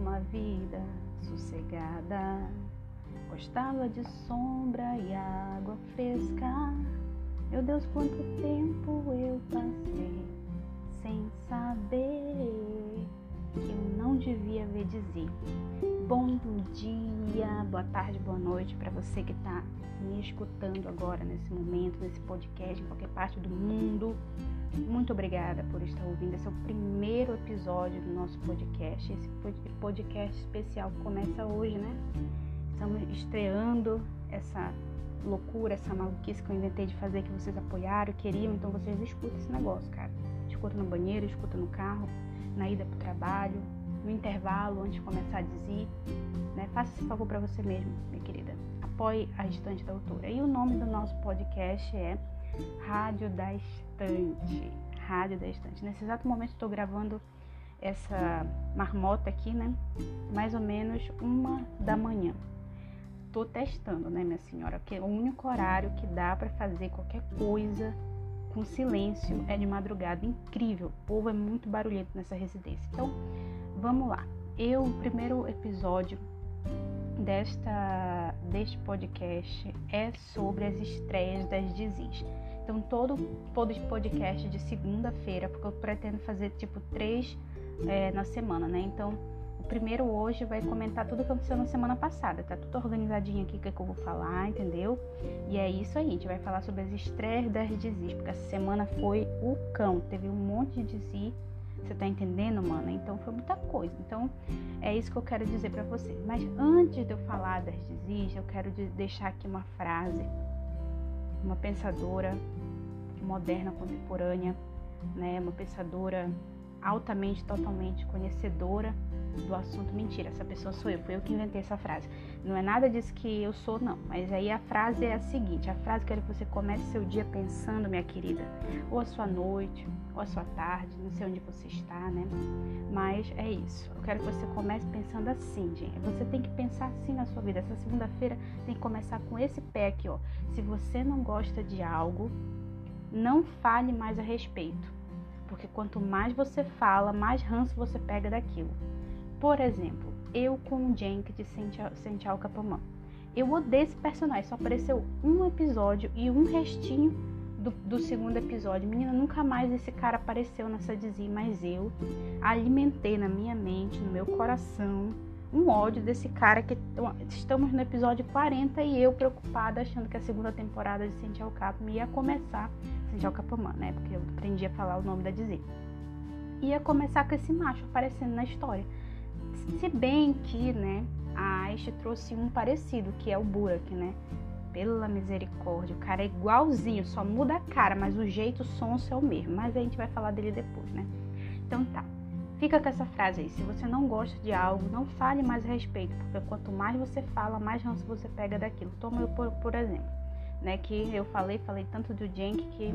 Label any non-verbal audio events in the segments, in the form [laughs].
uma vida sossegada. Gostava de sombra e água fresca. Meu Deus, quanto tempo eu passei sem saber que eu não devia ver dizer. Bom dia, boa tarde, boa noite para você que está me escutando agora nesse momento, nesse podcast, em qualquer parte do mundo. Muito obrigada por estar ouvindo. Esse é o primeiro episódio do nosso podcast. Esse podcast especial começa hoje, né? Estamos estreando essa loucura, essa maluquice que eu inventei de fazer que vocês apoiaram, queriam. Então vocês escutam esse negócio, cara. Escuta no banheiro, escuta no carro, na ida para o trabalho, no intervalo, antes de começar a dizer. Né? Faça esse favor para você mesmo, minha querida. Apoie a estante da autora. E o nome do nosso podcast é Rádio da Estante. Rádio da Estante. Nesse exato momento estou gravando essa marmota aqui, né? Mais ou menos uma da manhã. Tô testando, né, minha senhora? Que é o único horário que dá para fazer qualquer coisa com silêncio é de madrugada. Incrível. O povo é muito barulhento nessa residência. Então, vamos lá. Eu, o primeiro episódio desta deste podcast é sobre as estreias das Dizis. Então, todo, podcast de segunda-feira, porque eu pretendo fazer tipo três é, na semana, né? Então, o primeiro hoje vai comentar tudo que aconteceu na semana passada, tá tudo organizadinho aqui o que, é que eu vou falar, entendeu? E é isso aí, a gente vai falar sobre as estreias das Dizis, porque essa semana foi o cão, teve um monte de Dizi você tá entendendo, mana? Então foi muita coisa. Então é isso que eu quero dizer para você. Mas antes de eu falar das Dizis, eu quero deixar aqui uma frase. Uma pensadora moderna, contemporânea, né? Uma pensadora altamente, totalmente conhecedora do assunto. Mentira, essa pessoa sou eu, foi eu que inventei essa frase. Não é nada disso que eu sou, não. Mas aí a frase é a seguinte: a frase quero que você comece seu dia pensando, minha querida, ou a sua noite, ou a sua tarde, não sei onde você está, né? Mas é isso. Eu quero que você comece pensando assim, gente. Você tem que pensar assim na sua vida. Essa segunda-feira tem que começar com esse pé aqui, ó. Se você não gosta de algo, não fale mais a respeito. Porque quanto mais você fala, mais ranço você pega daquilo. Por exemplo, eu com o Jenk de Sentia Capamã. Eu odeio esse personagem, só apareceu um episódio e um restinho do, do, segundo episódio. Menina, nunca mais esse cara apareceu nessa dizia, mas eu alimentei na minha mente, no meu coração, um ódio desse cara que estamos no episódio 40 e eu preocupada achando que a segunda temporada de Sentia Capamã ia começar, Sentia Capamã, né? Porque eu aprendi a falar o nome da dizia. Ia começar com esse macho aparecendo na história. Se bem que, né, a Aish trouxe um parecido, que é o Burak, né? Pela misericórdia, o cara é igualzinho, só muda a cara, mas o jeito, o sonso é o mesmo. Mas a gente vai falar dele depois, né? Então tá. Fica com essa frase aí. Se você não gosta de algo, não fale mais a respeito, porque quanto mais você fala, mais ranço você pega daquilo. Toma eu por, por exemplo, né? Que eu falei, falei tanto do Jenk que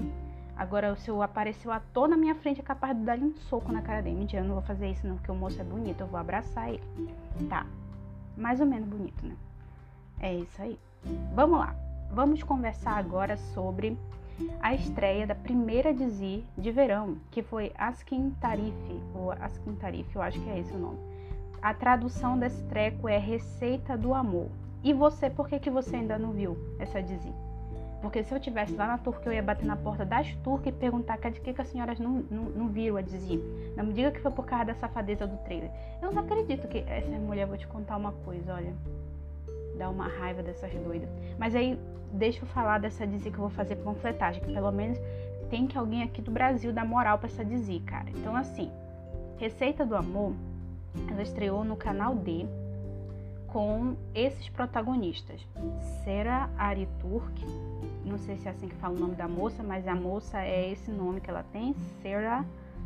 Agora, se eu apareceu à toa na minha frente, é capaz de dar um soco na cara dele. Mentira, eu não vou fazer isso não, porque o moço é bonito. Eu vou abraçar ele. Tá. Mais ou menos bonito, né? É isso aí. Vamos lá. Vamos conversar agora sobre a estreia da primeira Dizi de verão, que foi Askin Tarif, ou Askin Tarif, eu acho que é esse o nome. A tradução desse treco é Receita do Amor. E você, por que, que você ainda não viu essa Dizi? Porque se eu tivesse lá na Turquia, eu ia bater na porta das turcas e perguntar que de que, que as senhoras não, não, não viram a dizer. Não me diga que foi por causa da safadeza do trailer. Eu não acredito que essa mulher, vou te contar uma coisa, olha. Dá uma raiva dessas doidas. Mas aí, deixa eu falar dessa dizer que eu vou fazer panfletagem, que pelo menos tem que alguém aqui do Brasil dar moral para essa dizer, cara. Então, assim, Receita do Amor, ela estreou no canal D com esses protagonistas: Sera Ariturk, não sei se é assim que fala o nome da moça, mas a moça é esse nome que ela tem, Sera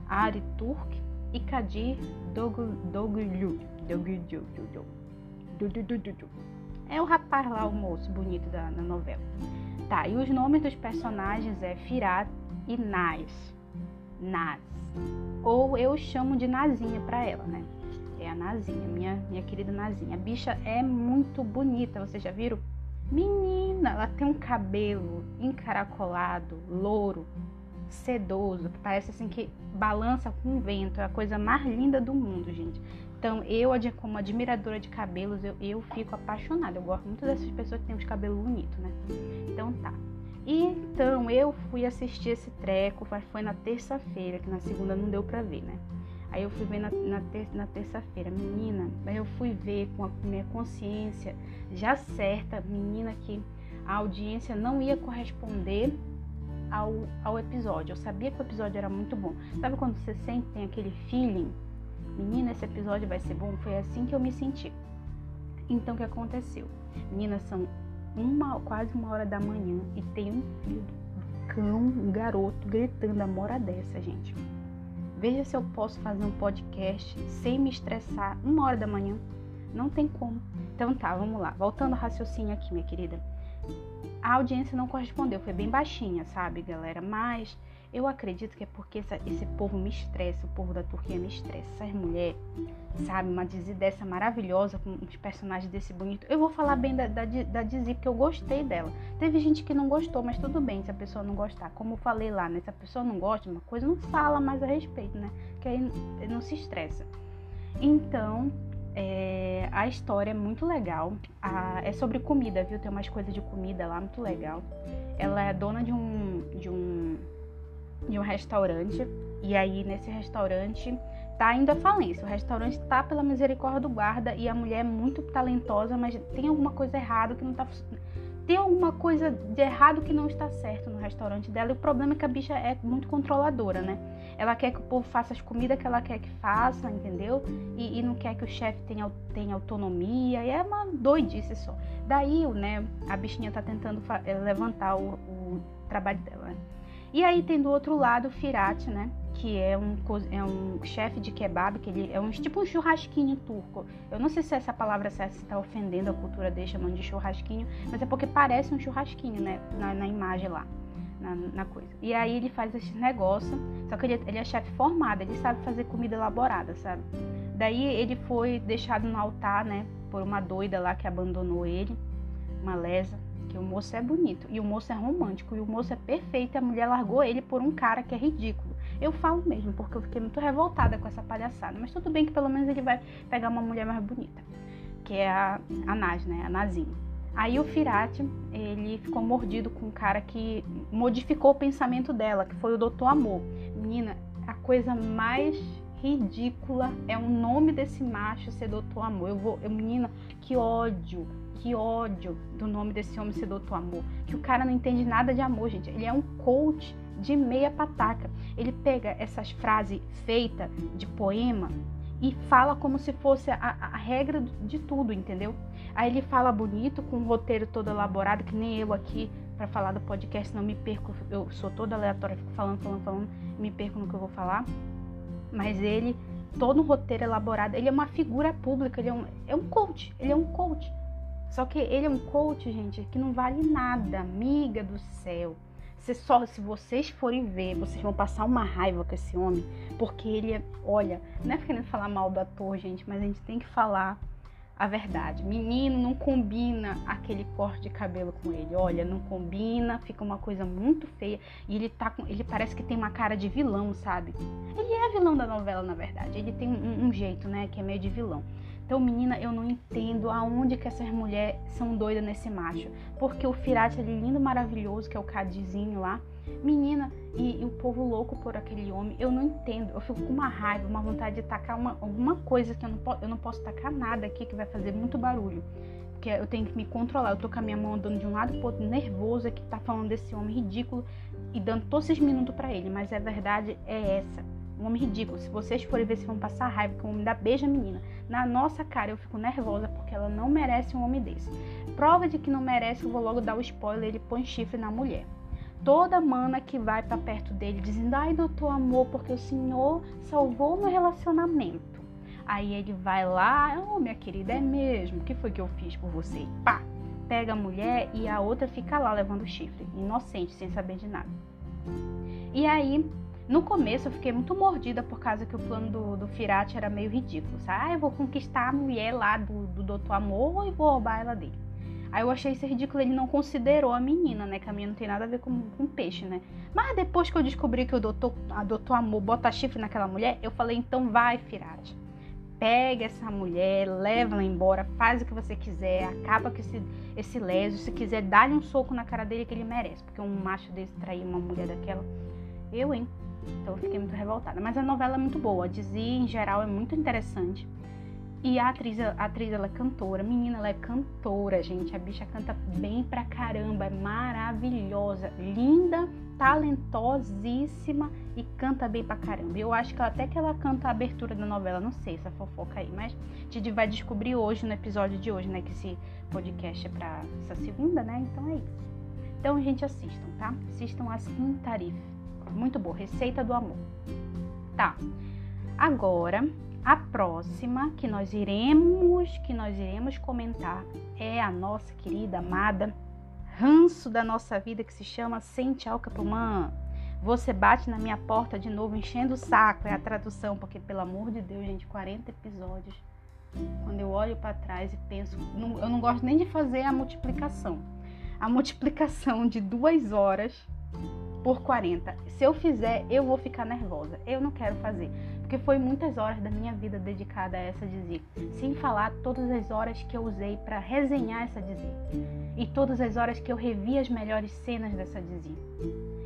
Ariturk e Kadir Doglu. É o rapaz lá, o moço bonito da, novela. Tá, e os nomes dos personagens é Firat e Naz. Naz. Ou eu chamo de Nazinha para ela, né? É a Nazinha, minha, minha querida Nazinha. A bicha é muito bonita, vocês já viram? Menina, ela tem um cabelo encaracolado, louro, sedoso, que parece assim que balança com o vento. É a coisa mais linda do mundo, gente. Então, eu, como admiradora de cabelos, eu, eu fico apaixonada. Eu gosto muito dessas pessoas que têm os cabelos bonitos, né? Então, tá. E então, eu fui assistir esse treco, foi na terça-feira, que na segunda não deu pra ver, né? Aí eu fui ver na, na, ter, na terça-feira, menina, aí eu fui ver com a minha consciência já certa, menina, que a audiência não ia corresponder ao, ao episódio. Eu sabia que o episódio era muito bom. Sabe quando você sente, tem aquele feeling? Menina, esse episódio vai ser bom? Foi assim que eu me senti. Então, o que aconteceu? Meninas, são uma, quase uma hora da manhã e tem um filho cão, um garoto, gritando a hora dessa, gente. Veja se eu posso fazer um podcast sem me estressar uma hora da manhã. Não tem como. Então tá, vamos lá. Voltando ao raciocínio aqui, minha querida. A audiência não correspondeu, foi bem baixinha, sabe, galera? Mas eu acredito que é porque essa, esse povo me estressa, o povo da Turquia me estressa. Essas mulheres, sabe, uma Dizzy dessa maravilhosa, com uns personagens desse bonito. Eu vou falar bem da, da, da Dizzy, porque eu gostei dela. Teve gente que não gostou, mas tudo bem se a pessoa não gostar. Como eu falei lá, né? Se a pessoa não gosta uma coisa, não fala mais a respeito, né? Que aí não se estressa. Então, é, a história é muito legal. A, é sobre comida, viu? Tem umas coisas de comida lá muito legal. Ela é dona de um. De um de um restaurante e aí nesse restaurante tá indo à falência. O restaurante tá pela misericórdia do guarda e a mulher é muito talentosa, mas tem alguma coisa errada que não tá tem alguma coisa de errado que não está certo no restaurante dela. E o problema é que a bicha é muito controladora, né? Ela quer que o povo faça as comidas que ela quer que faça, entendeu? E, e não quer que o chefe tenha, tenha autonomia. E é uma doidice só. Daí, né, a bichinha tá tentando levantar o, o trabalho dela. E aí tem do outro lado o Firati, né? Que é um, é um chefe de kebab, que ele é um tipo um churrasquinho turco. Eu não sei se essa palavra se está ofendendo a cultura dele, chamando de churrasquinho, mas é porque parece um churrasquinho, né? Na, na imagem lá, na, na, coisa. E aí ele faz esse negócio, só que ele, ele é chefe formado, ele sabe fazer comida elaborada, sabe? Daí ele foi deixado no altar, né? Por uma doida lá que abandonou ele, uma lesa o moço é bonito e o moço é romântico e o moço é perfeito e a mulher largou ele por um cara que é ridículo. Eu falo mesmo, porque eu fiquei muito revoltada com essa palhaçada. Mas tudo bem que pelo menos ele vai pegar uma mulher mais bonita, que é a, a Naz, né? A Nazinha. Aí o Firati, ele ficou mordido com um cara que modificou o pensamento dela, que foi o Doutor Amor. Menina, a coisa mais ridícula é o nome desse macho ser Doutor Amor. Eu vou, eu, menina, que ódio, que ódio do nome desse homem ser doutor amor. Que o cara não entende nada de amor, gente. Ele é um coach de meia pataca. Ele pega essas frases feitas de poema e fala como se fosse a, a, regra de tudo, entendeu? Aí ele fala bonito, com um roteiro todo elaborado, que nem eu aqui para falar do podcast, não me perco, eu sou toda aleatória, fico falando, falando, falando, me perco no que eu vou falar. Mas ele, todo um roteiro elaborado, ele é uma figura pública, ele é um, é um coach, ele é um coach. Só que ele é um coach, gente, que não vale nada, amiga do céu. Você só, se vocês forem ver, vocês vão passar uma raiva com esse homem, porque ele é, olha, não é querendo falar mal do ator, gente, mas a gente tem que falar a verdade. Menino não combina aquele corte de cabelo com ele. Olha, não combina, fica uma coisa muito feia. E ele tá com, ele parece que tem uma cara de vilão, sabe? Ele é vilão da novela, na verdade. Ele tem um, um jeito, né, que é meio de vilão. Então, menina, eu não entendo aonde que essas mulheres são doidas nesse macho. Porque o Firate ali, lindo, maravilhoso, que é o Cadizinho lá, menina, e, e, o povo louco por aquele homem, eu não entendo. Eu fico com uma raiva, uma vontade de tacar uma, alguma coisa que eu não, eu não posso tacar nada aqui que vai fazer muito barulho. Porque eu tenho que me controlar. Eu tô com a minha mão andando de um lado pro outro, nervosa, que tá falando desse homem ridículo e dando todos esses minutos para ele. Mas a verdade é essa um homem ridículo. Se vocês forem ver, se vão passar raiva, que o homem dá beija menina. Na nossa cara, eu fico nervosa porque ela não merece um homem desse. Prova de que não merece, eu vou logo dar o spoiler: ele põe chifre na mulher. Toda mana que vai para perto dele dizendo: Ai, doutor amor, porque o senhor salvou meu relacionamento. Aí ele vai lá: Oh, minha querida, é mesmo? O que foi que eu fiz por você? Pá! Pega a mulher e a outra fica lá levando chifre, inocente, sem saber de nada. E aí no começo eu fiquei muito mordida por causa que o plano do, do Firati era meio ridículo. Sabe? Ah, eu vou conquistar a mulher lá do, do Doutor Amor e vou roubar ela dele. Aí eu achei isso ridículo, ele não considerou a menina, né? Que a menina não tem nada a ver com, com peixe, né? Mas depois que eu descobri que o doutor, a doutor Amor bota chifre naquela mulher, eu falei, então vai, Firate. pega essa mulher, leva ela embora, faz o que você quiser, acaba com esse, esse leso. Se quiser, dá-lhe um soco na cara dele que ele merece. Porque um macho desse trair uma mulher daquela. Eu, hein? Então eu fiquei muito revoltada. Mas a novela é muito boa. A Dizzy, em geral, é muito interessante. E a atriz, a atriz, ela é cantora. Menina, ela é cantora, gente. A bicha canta bem pra caramba. É maravilhosa. Linda, talentosíssima e canta bem pra caramba. Eu acho que até que ela canta a abertura da novela. Não sei essa fofoca aí, mas a gente vai descobrir hoje, no episódio de hoje, né? Que esse podcast é pra essa segunda, né? Então é isso. Então, gente, assistam, tá? Assistam as Tarif. Muito boa. Receita do amor. Tá. Agora a próxima que nós iremos, que nós iremos comentar é a nossa querida amada ranço da nossa vida que se chama Sente Alcapumã. Você bate na minha porta de novo enchendo o saco, é a tradução, porque pelo amor de Deus, gente, 40 episódios. Quando eu olho para trás e penso, não, eu não gosto nem de fazer a multiplicação. A multiplicação de duas horas por 40. Se eu fizer, eu vou ficar nervosa. Eu não quero fazer, porque foi muitas horas da minha vida dedicada a essa dizer. Sem falar todas as horas que eu usei para resenhar essa dizer. E todas as horas que eu revi as melhores cenas dessa dizer.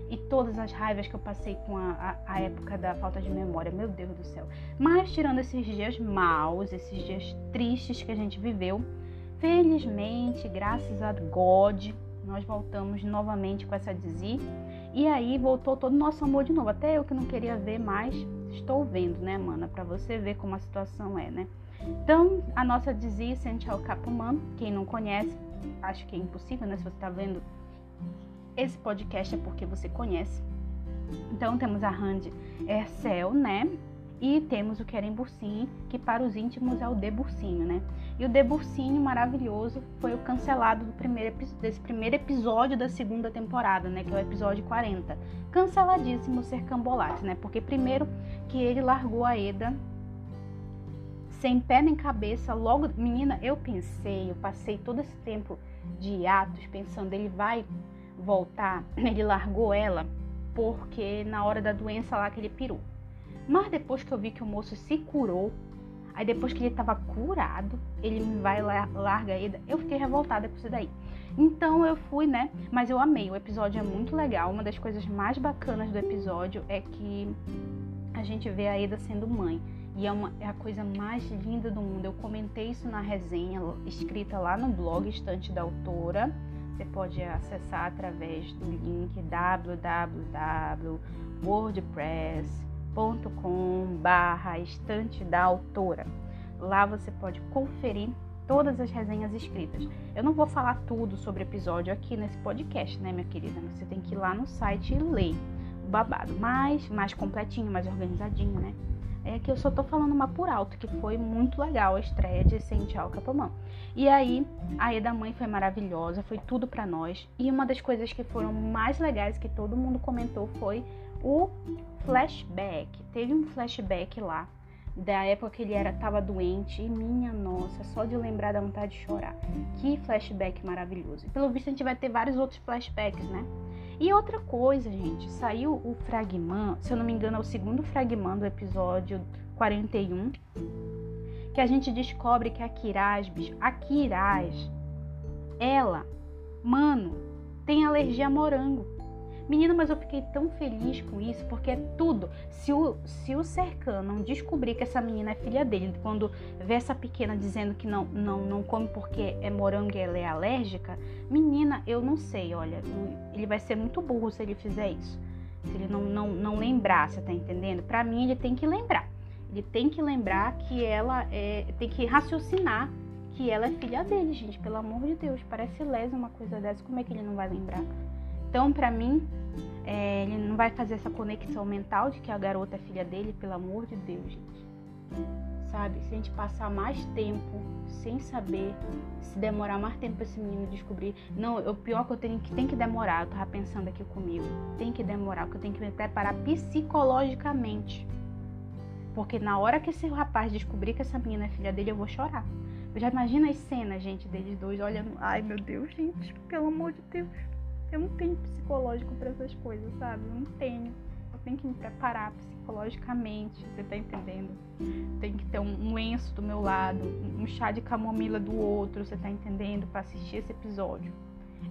E todas as raivas que eu passei com a, a, a época da falta de memória. Meu Deus do céu. Mas tirando esses dias maus, esses dias tristes que a gente viveu, felizmente, graças a God, nós voltamos novamente com essa dizer e aí voltou todo o nosso amor de novo. Até eu que não queria ver mais, estou vendo, né, mana? Para você ver como a situação é, né? Então, a nossa dizia Santiago Capumã, quem não conhece, acho que é impossível, né? Se você está vendo esse podcast é porque você conhece. Então, temos a Randy Ercel, né? E temos o Querem Bursinho, que para os íntimos é o De Bursinho, né? E o De Bursinho maravilhoso foi o cancelado do primeiro, desse primeiro episódio da segunda temporada, né? Que é o episódio 40. Canceladíssimo ser cambolate, né? Porque primeiro que ele largou a Eda sem pé nem cabeça, logo, menina, eu pensei, eu passei todo esse tempo de atos pensando, ele vai voltar, ele largou ela porque na hora da doença lá que ele pirou. Mas depois que eu vi que o moço se curou, aí depois que ele estava curado, ele me vai lá, larga ele, eu fiquei revoltada com isso daí. Então eu fui, né? Mas eu amei, o episódio é muito legal. Uma das coisas mais bacanas do episódio é que a gente vê a Eda sendo mãe. E é, uma, é a coisa mais linda do mundo. Eu comentei isso na resenha escrita lá no blog Estante da Autora. Você pode acessar através do link www.wordpress.com youtube.com barra estante da autora. Lá você pode conferir todas as resenhas escritas. Eu não vou falar tudo sobre episódio aqui nesse podcast, né, minha querida? Você tem que ir lá no site e ler o babado, mais, mais completinho, mais organizadinho, né? É que eu só tô falando uma por alto, que foi muito legal a estreia de Essential Capamã. E aí, a Eda Mãe foi maravilhosa, foi tudo para nós. E uma das coisas que foram mais legais que todo mundo comentou foi o flashback. Teve um flashback lá da época que ele era tava doente e minha nossa, só de lembrar da vontade de chorar. Que flashback maravilhoso. E pelo visto a gente vai ter vários outros flashbacks, né? E outra coisa, gente, saiu o fragmento, se eu não me engano, é o segundo fragmento do episódio 41, que a gente descobre que a Kiraz, bicho, a Kiraz, ela, mano, tem alergia a morango. Menina, mas eu fiquei tão feliz com isso, porque é tudo. Se o, se o Serkan não descobrir que essa menina é filha dele, quando vê essa pequena dizendo que não, não, não come porque é morango e ela é alérgica, menina, eu não sei, olha, ele vai ser muito burro se ele fizer isso. Se ele não, não, não lembrar, você tá entendendo? Para mim, ele tem que lembrar. Ele tem que lembrar que ela é, tem que raciocinar que ela é filha dele, gente. Pelo amor de Deus, parece lesa uma coisa dessa. Como é que ele não vai lembrar? Então, para mim, é, ele não vai fazer essa conexão mental de que a garota é filha dele, pelo amor de Deus, gente. Sabe? Se a gente passar mais tempo sem saber, se demorar mais tempo pra esse menino descobrir. Não, o pior que eu tenho que tem que demorar, eu tava pensando aqui comigo. Tem que demorar, porque eu tenho que me preparar psicologicamente. Porque na hora que esse rapaz descobrir que essa menina é filha dele, eu vou chorar. Eu já imagina as cenas, gente, deles dois olhando. Ai, meu Deus, gente, pelo amor de Deus. Eu não tenho psicológico para essas coisas, sabe? Eu não tenho. Eu tenho que me preparar psicologicamente, você tá entendendo? Tem que ter um, lenço do meu lado, um chá de camomila do outro, você tá entendendo? Para assistir esse episódio.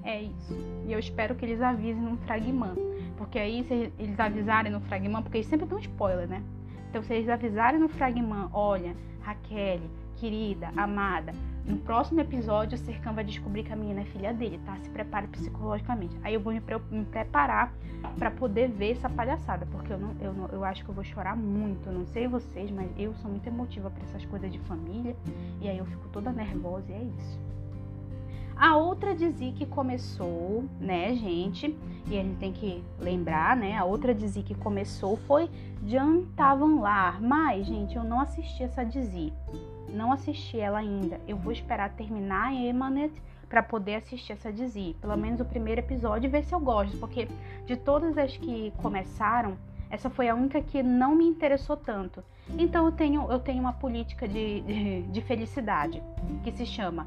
É isso. E eu espero que eles avisem no Fragman. Porque aí, se eles avisarem no Fragman, porque eles sempre dão spoiler, né? Então, se eles avisarem no Fragman, olha, Raquel, querida, amada, no próximo episódio, o Serkan vai descobrir que a menina é filha dele, tá? Se prepare psicologicamente. Aí eu vou me, pre me preparar para poder ver essa palhaçada, porque eu, não, eu, não, eu acho que eu vou chorar muito. Não sei vocês, mas eu sou muito emotiva para essas coisas de família. E aí eu fico toda nervosa e é isso. A outra dizia que começou, né, gente? E a gente tem que lembrar, né? A outra dizia que começou foi Jantavam lá. Mas, gente, eu não assisti essa dizia não assisti ela ainda. Eu vou esperar terminar a Emanet para poder assistir essa Dizzy. Pelo menos o primeiro episódio e ver se eu gosto. Porque de todas as que começaram, essa foi a única que não me interessou tanto. Então eu tenho, eu tenho uma política de, de, de felicidade que se chama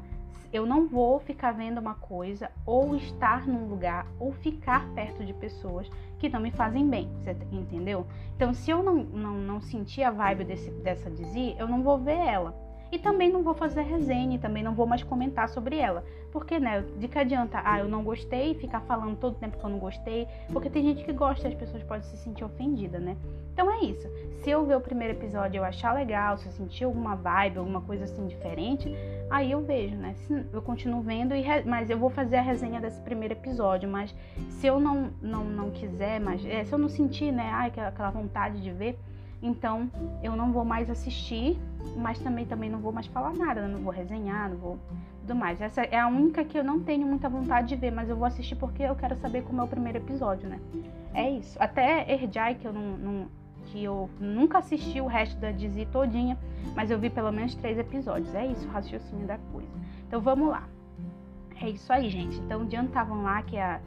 eu não vou ficar vendo uma coisa ou estar num lugar ou ficar perto de pessoas que não me fazem bem, você entendeu? Então, se eu não, não, não sentir a vibe desse, dessa Dizzy, eu não vou ver ela. E também não vou fazer resenha, também não vou mais comentar sobre ela. Porque, né, de que adianta, ah, eu não gostei, ficar falando todo tempo que eu não gostei, porque tem gente que gosta e as pessoas podem se sentir ofendidas, né? Então é isso. Se eu ver o primeiro episódio e eu achar legal, se eu sentir alguma vibe, alguma coisa assim diferente, aí eu vejo, né? eu continuo vendo, e mas eu vou fazer a resenha desse primeiro episódio. Mas se eu não, não, não quiser, mas é, se eu não sentir, né, ai, aquela vontade de ver, então eu não vou mais assistir, mas também também não vou mais falar nada, não vou resenhar, não vou tudo mais. Essa é a única que eu não tenho muita vontade de ver, mas eu vou assistir porque eu quero saber como é o primeiro episódio, né? É isso. Até Erjai, que eu não, não que eu nunca assisti o resto da Dizzy todinha, mas eu vi pelo menos três episódios. É isso o raciocínio da coisa. Então vamos lá. É isso aí, gente. Então, adiantavam lá, que é a,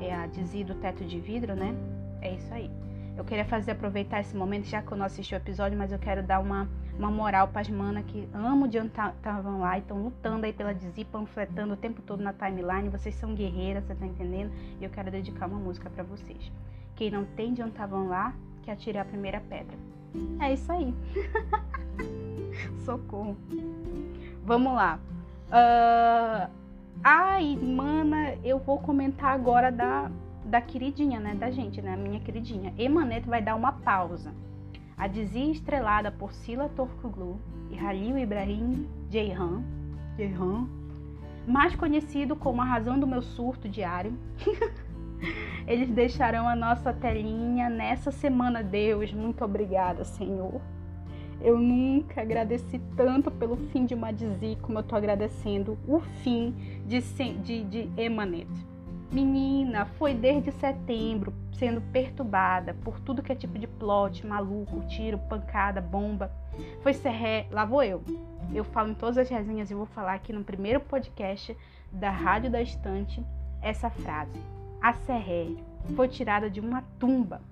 é a Dizzy do teto de vidro, né? É isso aí. Eu queria fazer aproveitar esse momento, já que eu não assisti o episódio, mas eu quero dar uma, uma moral para as manas que amam de estavam lá e estão lutando aí pela Dizzy, panfletando o tempo todo na timeline. Vocês são guerreiras, você tá entendendo? E eu quero dedicar uma música para vocês. Quem não tem de lá, que atire a primeira pedra. É isso aí. [laughs] Socorro. Vamos lá. Uh... Ai, mana, eu vou comentar agora da da queridinha, né? Da gente, né? A minha queridinha. Emaneto vai dar uma pausa. A dizia estrelada por Sila Torkoglu e Halil Ibrahim Jeyhan, Jeyhan, mais conhecido como a razão do meu surto diário. [laughs] Eles deixarão a nossa telinha nessa semana, Deus. Muito obrigada, Senhor. Eu nunca agradeci tanto pelo fim de uma dizia como eu tô agradecendo o fim de, de, de Emaneto. Menina, foi desde setembro sendo perturbada por tudo que é tipo de plot, maluco, tiro, pancada, bomba. Foi serré, lá vou eu. Eu falo em todas as resenhas e vou falar aqui no primeiro podcast da Rádio da Estante essa frase. A serré foi tirada de uma tumba.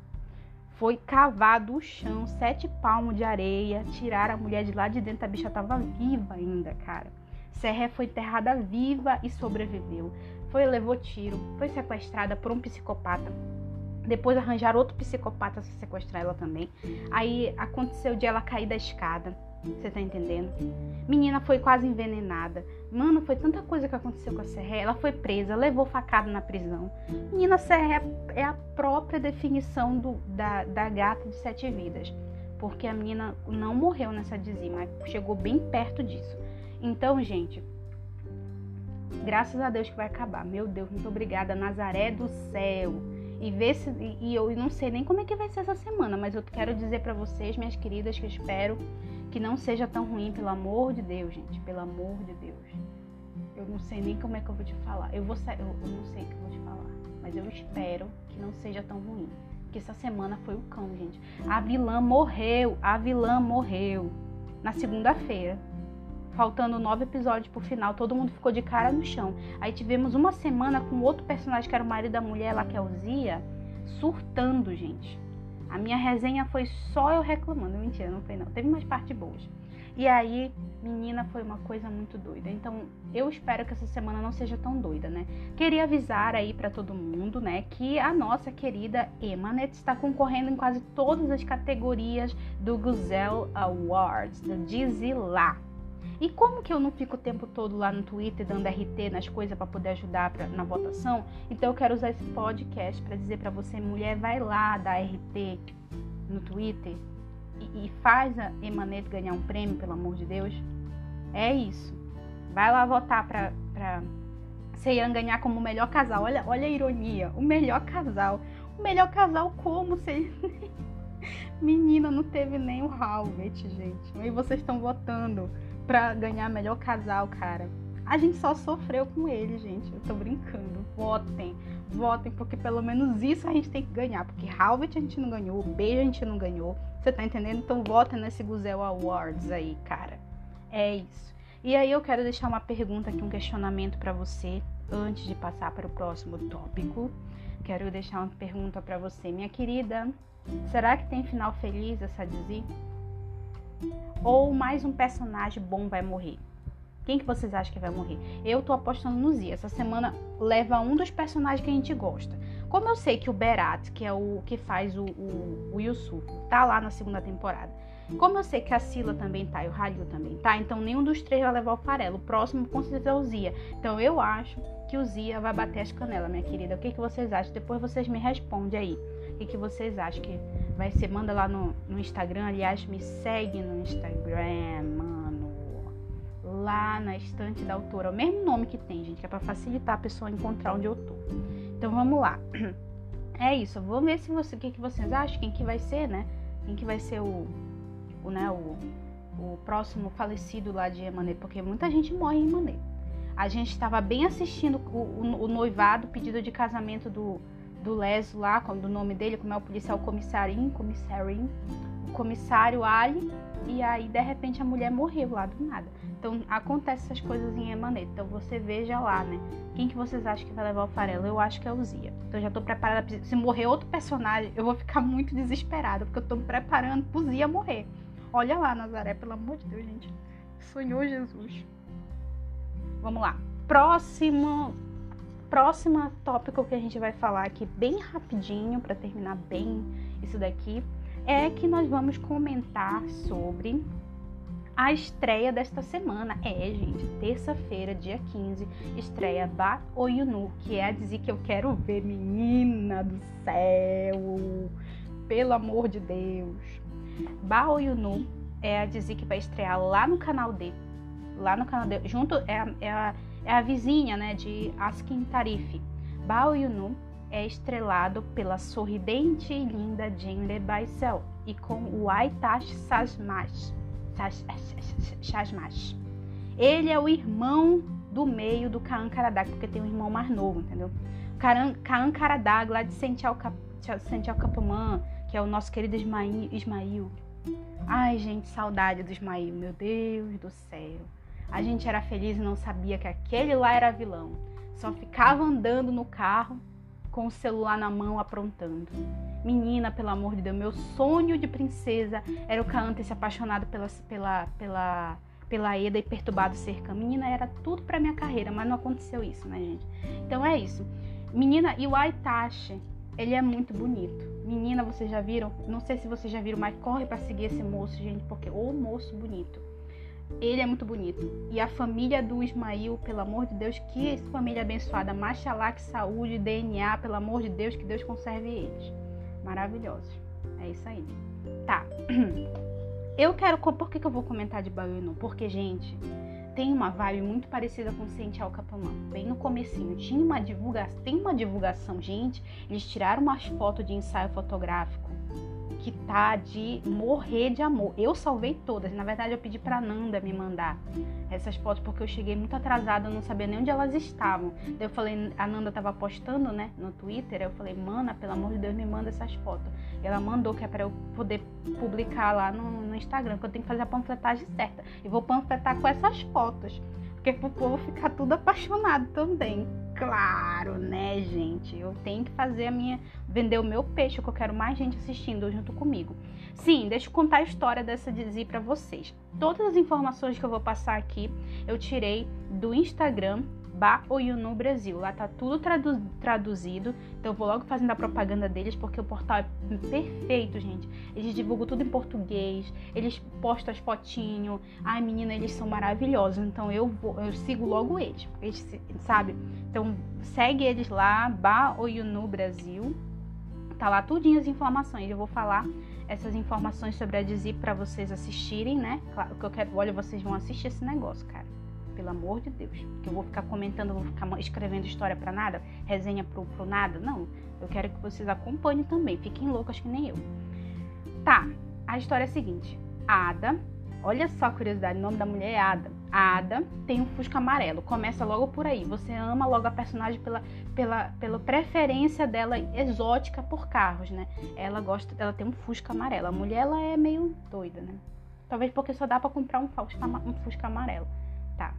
Foi cavado o chão, sete palmos de areia, tiraram a mulher de lá de dentro, a bicha tava viva ainda, cara. Serré foi enterrada viva e sobreviveu foi levou tiro, foi sequestrada por um psicopata. Depois arranjaram outro psicopata para sequestrar ela também. Aí aconteceu de ela cair da escada. Você tá entendendo? Menina foi quase envenenada. Mano, foi tanta coisa que aconteceu com a Serré. Ela foi presa, levou facada na prisão. Menina, Serré é a própria definição do, da, da gata de sete vidas. Porque a menina não morreu nessa dizima, chegou bem perto disso. Então, gente, Graças a Deus que vai acabar. Meu Deus, muito obrigada, Nazaré do céu. E ver se e eu não sei nem como é que vai ser essa semana, mas eu quero dizer para vocês, minhas queridas, que eu espero que não seja tão ruim, pelo amor de Deus, gente, pelo amor de Deus. Eu não sei nem como é que eu vou te falar. Eu vou eu, eu não sei o que eu vou te falar, mas eu espero que não seja tão ruim. Porque essa semana foi o cão, gente. A vilã morreu, a vilã morreu na segunda-feira faltando nove episódios pro final, todo mundo ficou de cara no chão. Aí tivemos uma semana com outro personagem que era o marido da mulher lá, que é o Zia, surtando, gente. A minha resenha foi só eu reclamando. Mentira, não foi não. Teve mais partes boas. E aí, menina, foi uma coisa muito doida. Então, eu espero que essa semana não seja tão doida, né? Queria avisar aí para todo mundo, né, que a nossa querida Emanet está concorrendo em quase todas as categorias do Gazelle Awards, do Dizzy Lá. E como que eu não fico o tempo todo lá no Twitter dando RT nas coisas para poder ajudar pra, na votação? Então eu quero usar esse podcast para dizer para você, mulher, vai lá dar RT no Twitter e, e faz a Emanet ganhar um prêmio, pelo amor de Deus. É isso. Vai lá votar pra, pra Seiyan ganhar como o melhor casal. Olha, olha a ironia. O melhor casal. O melhor casal como se. [laughs] Menina, não teve nem o Halvet, gente. E vocês estão votando pra ganhar melhor casal, cara. A gente só sofreu com ele, gente. Eu tô brincando. Votem, votem, porque pelo menos isso a gente tem que ganhar. Porque Halvet a gente não ganhou, Beijo a gente não ganhou. Você tá entendendo? Então vota nesse Guzel Awards aí, cara. É isso. E aí eu quero deixar uma pergunta aqui, um questionamento para você antes de passar para o próximo tópico. Quero deixar uma pergunta para você, minha querida. Será que tem final feliz essa Dizzy? Ou mais um personagem bom vai morrer? Quem que vocês acham que vai morrer? Eu tô apostando no Zia. Essa semana leva um dos personagens que a gente gosta. Como eu sei que o Berat, que é o que faz o, o, o Yusuf, tá lá na segunda temporada. Como eu sei que a Sila também tá e o Halil também tá, então nenhum dos três vai levar o farelo. O próximo com certeza é o Zia. Então eu acho que o Zia vai bater as canelas, minha querida. O que, que vocês acham? Depois vocês me respondem aí. Que, que vocês acham que vai ser? Manda lá no, no Instagram. Aliás, me segue no Instagram, mano. Lá na estante da autora. O mesmo nome que tem, gente, que é pra facilitar a pessoa encontrar onde eu tô. Então vamos lá. [clears throat] É isso. Vamos ver se você, o que, que vocês acham, quem que vai ser, né? Quem que vai ser o, o, né, o, o próximo falecido lá de Emané, porque muita gente morre em Emané. A gente estava bem assistindo o, o, o, noivado, o pedido de casamento do, do Les lá, do nome dele, como é o policial comissário, comissário, o comissário Ali, e aí de repente a mulher morreu lá do nada. Então acontece essas coisas em Emanet. Então você veja lá, né? Quem que vocês acham que vai levar o farelo? Eu acho que é o Zia. Então já tô preparada. Pra... Se morrer outro personagem, eu vou ficar muito desesperada, porque eu tô me preparando pro Zia morrer. Olha lá, Nazaré, pelo amor de Deus, gente. Sonhou Jesus. Vamos lá. Próximo. Próxima tópico que a gente vai falar aqui bem rapidinho para terminar bem isso daqui é que nós vamos comentar sobre a estreia desta semana. É, gente, terça-feira, dia 15, estreia Ba Oyunu, que é a dizer que eu quero ver, menina do céu. Pelo amor de Deus. Ba Oyunu é a dizer que vai estrear lá no canal D. Lá no canal D. Junto é é a, é a vizinha, né, de Askin Tarif. Ba Oyunu é estrelado pela sorridente e linda Jane Baisel e com o Aitash Sasmash. Ele é o irmão do meio do Kaan Karadag, porque tem um irmão mais novo, entendeu? Kaan Karadag, lá de Sential Capumã, que é o nosso querido Ismail. Ai, gente, saudade do Ismail, meu Deus do céu. A gente era feliz e não sabia que aquele lá era vilão. Só ficava andando no carro com o celular na mão aprontando. Menina, pelo amor de Deus, meu sonho de princesa era o Kaan ter se apaixonado pela, pela, pela, pela Eda e perturbado cerca. Menina, era tudo pra minha carreira, mas não aconteceu isso, né, gente? Então é isso. Menina, e o Aitachi, ele é muito bonito. Menina, vocês já viram? Não sei se vocês já viram, mas corre para seguir esse moço, gente, porque o moço bonito. Ele é muito bonito. E a família do Ismail, pelo amor de Deus, que família abençoada. Machalá, que saúde, DNA, pelo amor de Deus, que Deus conserve eles. Maravilhosos. É isso aí. Tá. [clears throat] Eu quero. Por que, que eu vou comentar de Baiano? Porque, gente, tem uma vibe muito parecida com Sente Alcapamã. Bem no comecinho. Tinha uma divulgação. Tem uma divulgação, gente. Eles tiraram umas fotos de ensaio fotográfico que tá de morrer de amor. Eu salvei todas. Na verdade, eu pedi pra Nanda me mandar essas fotos porque eu cheguei muito atrasada, eu não sabia nem onde elas estavam. Daí eu falei, a Nanda tava postando, né, no Twitter. Eu falei, mana, pelo amor de Deus, me manda essas fotos. E ela mandou que é pra eu poder publicar lá no, no Instagram, que eu tenho que fazer a panfletagem certa. E vou panfletar com essas fotos. Porque pro povo ficar tudo apaixonado também. Claro, né, gente? Eu tenho que fazer a minha. vender o meu peixe, que eu quero mais gente assistindo junto comigo. Sim, deixa eu contar a história dessa Dizzy para vocês. Todas as informações que eu vou passar aqui eu tirei do Instagram Ba Oyunu Brasil. Lá tá tudo tradu traduzido. Então eu vou logo fazendo a propaganda deles porque o portal é perfeito, gente. Eles divulgam tudo em português, eles postam as fotinhos. Ai, menina, eles são maravilhosos. Então eu vou, eu sigo logo eles, eles sabe? Então segue eles lá, Ba Oyunu Brasil. Tá lá tudinho as informações. Eu vou falar essas informações sobre a Dizzy para vocês assistirem, né? Claro que eu quero, olha, vocês vão assistir esse negócio, cara pelo amor de Deus. Que eu vou ficar comentando, vou ficar escrevendo história para nada, resenha pro, pro nada. Não. Eu quero que vocês acompanhem também. Fiquem loucas que nem eu. Tá, a história é a seguinte. Ada, olha só a curiosidade, o nome da mulher é Ada. Ada tem um Fusca amarelo. Começa logo por aí. Você ama logo a personagem pela, pela, pela preferência dela exótica por carros, né? Ela gosta, ela tem um Fusca amarelo. A mulher ela é meio doida, né? Talvez porque só dá para comprar um Fusca, um Fusca amarelo tá,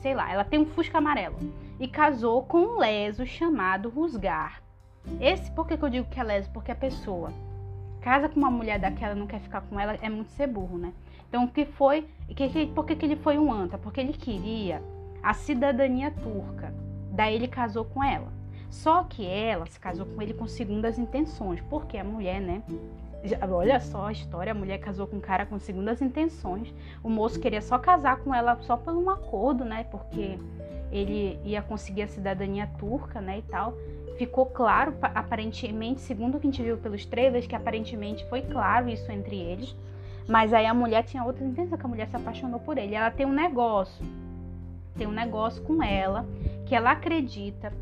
sei lá, ela tem um Fusca amarelo e casou com um leso chamado Rusgar. Esse, por que, que eu digo que é leso? Porque a pessoa casa com uma mulher daquela não quer ficar com ela, é muito ser burro, né? Então, o que foi, que, que, por que, que ele foi um anta? Porque ele queria a cidadania turca, daí ele casou com ela. Só que ela se casou com ele com segundas intenções, porque a mulher, né, Olha só a história, a mulher casou com um cara com segundas intenções. O moço queria só casar com ela só por um acordo, né? Porque ele ia conseguir a cidadania turca, né, e tal. Ficou claro, aparentemente, segundo o que a gente viu pelos trailers, que aparentemente foi claro isso entre eles. Mas aí a mulher tinha outra intenção, que a mulher se apaixonou por ele. Ela tem um negócio, tem um negócio com ela, que ela acredita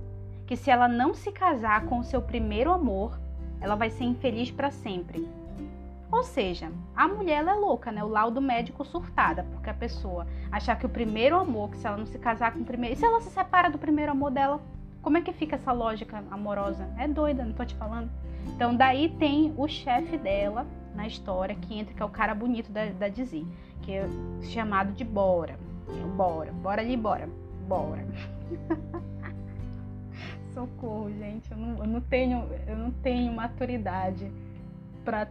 que se ela não se casar com o seu primeiro amor, ela vai ser infeliz para sempre. Ou seja, a mulher é louca, né? O laudo médico surtada, porque a pessoa achar que o primeiro amor, que se ela não se casar com o primeiro. E se ela se separa do primeiro amor dela? Como é que fica essa lógica amorosa? É doida, não tô te falando? Então, daí tem o chefe dela na história que entra, que é o cara bonito da, da Dizzy, que é chamado de Bora. É Bora, bora ali, bora, bora. [laughs] socorro, gente. Eu não, eu não tenho, eu não tenho maturidade para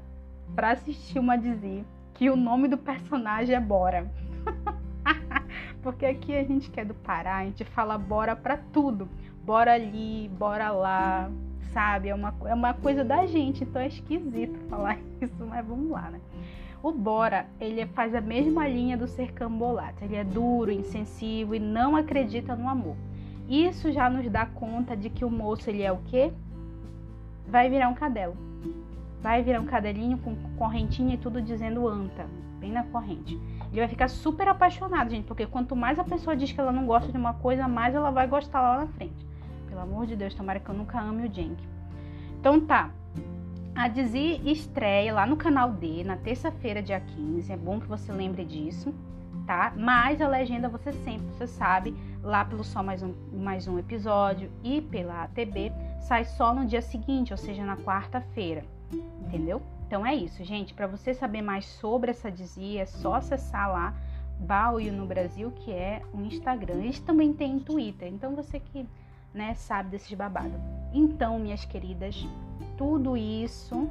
para assistir uma dizer que o nome do personagem é Bora. [laughs] Porque aqui a gente que é do Pará, a gente fala bora para tudo. Bora ali, bora lá, sabe? É uma, é uma coisa da gente, então é esquisito falar [laughs] isso, mas vamos lá, né? O Bora, ele faz a mesma linha do ser cambolato. Ele é duro, insensível e não acredita no amor. Isso já nos dá conta de que o moço ele é o quê? Vai virar um cadelo. Vai virar um cadelinho com correntinha e tudo dizendo anta, bem na corrente. Ele vai ficar super apaixonado, gente, porque quanto mais a pessoa diz que ela não gosta de uma coisa, mais ela vai gostar lá na frente. Pelo amor de Deus, tomara que eu nunca ame o Jenk. Então tá. A Dizzy estreia lá no canal D na terça-feira, dia 15. É bom que você lembre disso tá? Mas a legenda você sempre, você sabe, lá pelo Só Mais Um, mais um Episódio e pela ATB, sai só no dia seguinte, ou seja, na quarta-feira, entendeu? Então é isso, gente. Para você saber mais sobre essa dizia, é só acessar lá Baoio no Brasil, que é o Instagram. Eles também têm Twitter, então você que né, sabe desses babados. Então, minhas queridas, tudo isso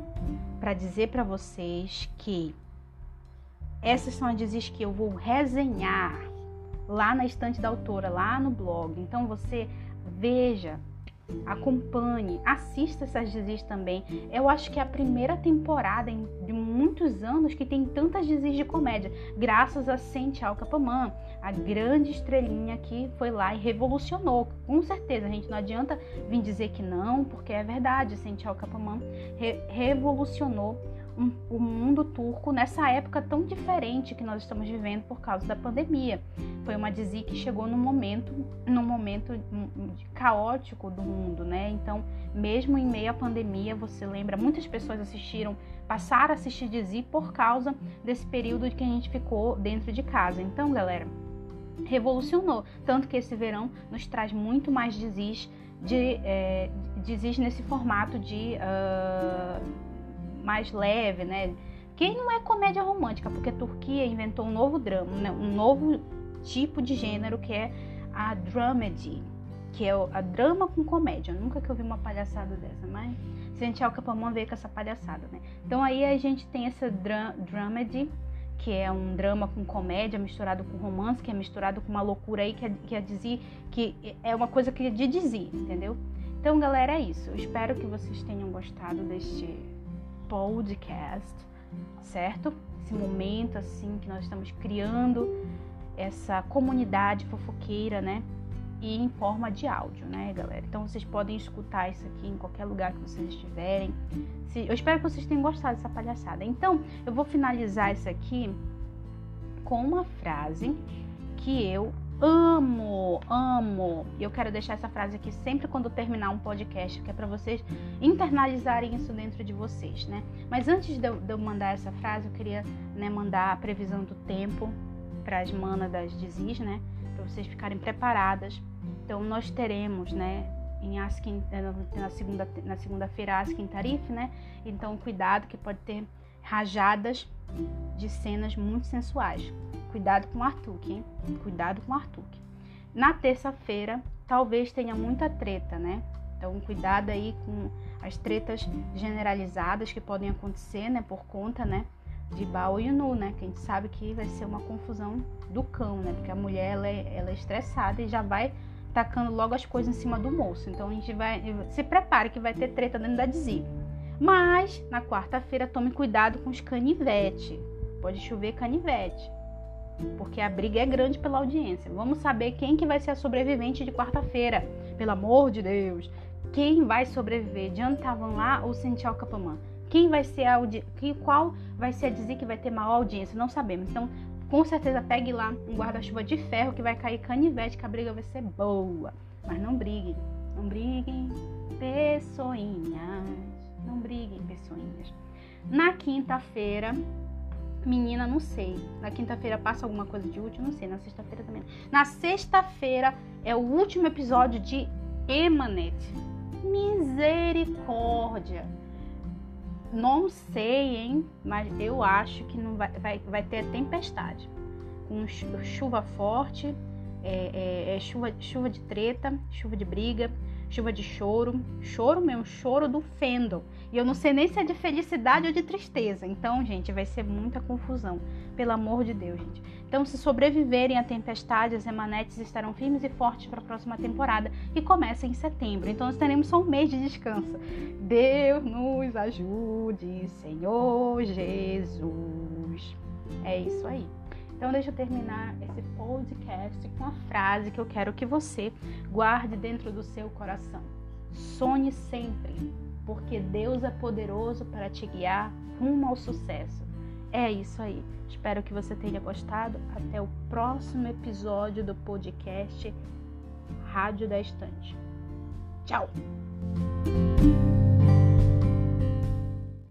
para dizer para vocês que essas são as dizes que eu vou resenhar lá na estante da autora, lá no blog. Então você veja, acompanhe, assista essas dizes também. Eu acho que é a primeira temporada de muitos anos que tem tantas dizes de comédia, graças a Sente Alcapaman, a grande estrelinha que foi lá e revolucionou. Com certeza, a gente não adianta vir dizer que não, porque é verdade, Sente Alcapaman re revolucionou um, o mundo turco nessa época tão diferente que nós estamos vivendo por causa da pandemia. Foi uma dizi que chegou num momento, num momento caótico do mundo, né? Então, mesmo em meio à pandemia, você lembra, muitas pessoas assistiram, passaram a assistir dizi por causa desse período que a gente ficou dentro de casa. Então, galera, revolucionou. Tanto que esse verão nos traz muito mais dizis de é, dizis nesse formato de uh, mais leve, né? Quem não é comédia romântica, porque a Turquia inventou um novo drama, né? um novo tipo de gênero que é a dramedy, que é a drama com comédia. Nunca que eu vi uma palhaçada dessa, mas Sentia o Capamão veio com essa palhaçada, né? Então aí a gente tem essa dra dramedy, que é um drama com comédia misturado com romance, que é misturado com uma loucura aí que é, que é dizer que é uma coisa que é de dizer, entendeu? Então, galera, é isso. Eu espero que vocês tenham gostado deste podcast, certo? Esse momento assim que nós estamos criando essa comunidade fofoqueira, né? E em forma de áudio, né, galera? Então vocês podem escutar isso aqui em qualquer lugar que vocês estiverem. Eu espero que vocês tenham gostado dessa palhaçada. Então, eu vou finalizar isso aqui com uma frase que eu amo, amo. E eu quero deixar essa frase aqui sempre quando terminar um podcast, que é para vocês internalizarem isso dentro de vocês, né? Mas antes de eu, mandar essa frase, eu queria né, mandar a previsão do tempo para as manas das dizis, né? Para vocês ficarem preparadas. Então nós teremos, né? Em Askin, na segunda na segunda-feira Askin Tarif, né? Então cuidado que pode ter rajadas de cenas muito sensuais. Cuidado com o Artuk, hein? Cuidado com o Artuk. Na terça-feira, talvez tenha muita treta, né? Então, cuidado aí com as tretas generalizadas que podem acontecer, né? Por conta, né? De Bao e Nu, né? Que a gente sabe que vai ser uma confusão do cão, né? Porque a mulher, ela é, ela é estressada e já vai tacando logo as coisas em cima do moço. Então, a gente vai... Se prepare que vai ter treta dentro da Dizzy. Mas na quarta-feira tome cuidado com os canivete. Pode chover canivete. Porque a briga é grande pela audiência. Vamos saber quem que vai ser a sobrevivente de quarta-feira. Pelo amor de Deus. Quem vai sobreviver? Jantavan lá ou Sential Capamã? Quem vai ser a audiência? Qual vai ser a dizer que vai ter maior audiência? Não sabemos. Então, com certeza, pegue lá um guarda-chuva de ferro que vai cair canivete, que a briga vai ser boa. Mas não briguem. Não briguem, pessoinhas. Briguem, pessoinhas. Na quinta-feira, menina, não sei. Na quinta-feira passa alguma coisa de útil, não sei. Na sexta-feira também. Na sexta-feira é o último episódio de Emanet. Misericórdia. Não sei, hein? Mas eu acho que não vai, vai, vai ter tempestade. Com chuva forte, é, é, é chuva, chuva de treta, chuva de briga, chuva de choro, choro mesmo, choro do fendo. E eu não sei nem se é de felicidade ou de tristeza. Então, gente, vai ser muita confusão. Pelo amor de Deus, gente. Então, se sobreviverem à tempestade, as emanetes estarão firmes e fortes para a próxima temporada, que começa em setembro. Então, nós teremos só um mês de descanso. Deus nos ajude, Senhor Jesus. É isso aí. Então, deixa eu terminar esse podcast com a frase que eu quero que você guarde dentro do seu coração. Sonhe sempre, porque Deus é poderoso para te guiar rumo ao sucesso. É isso aí. Espero que você tenha gostado. Até o próximo episódio do podcast Rádio da Estante. Tchau!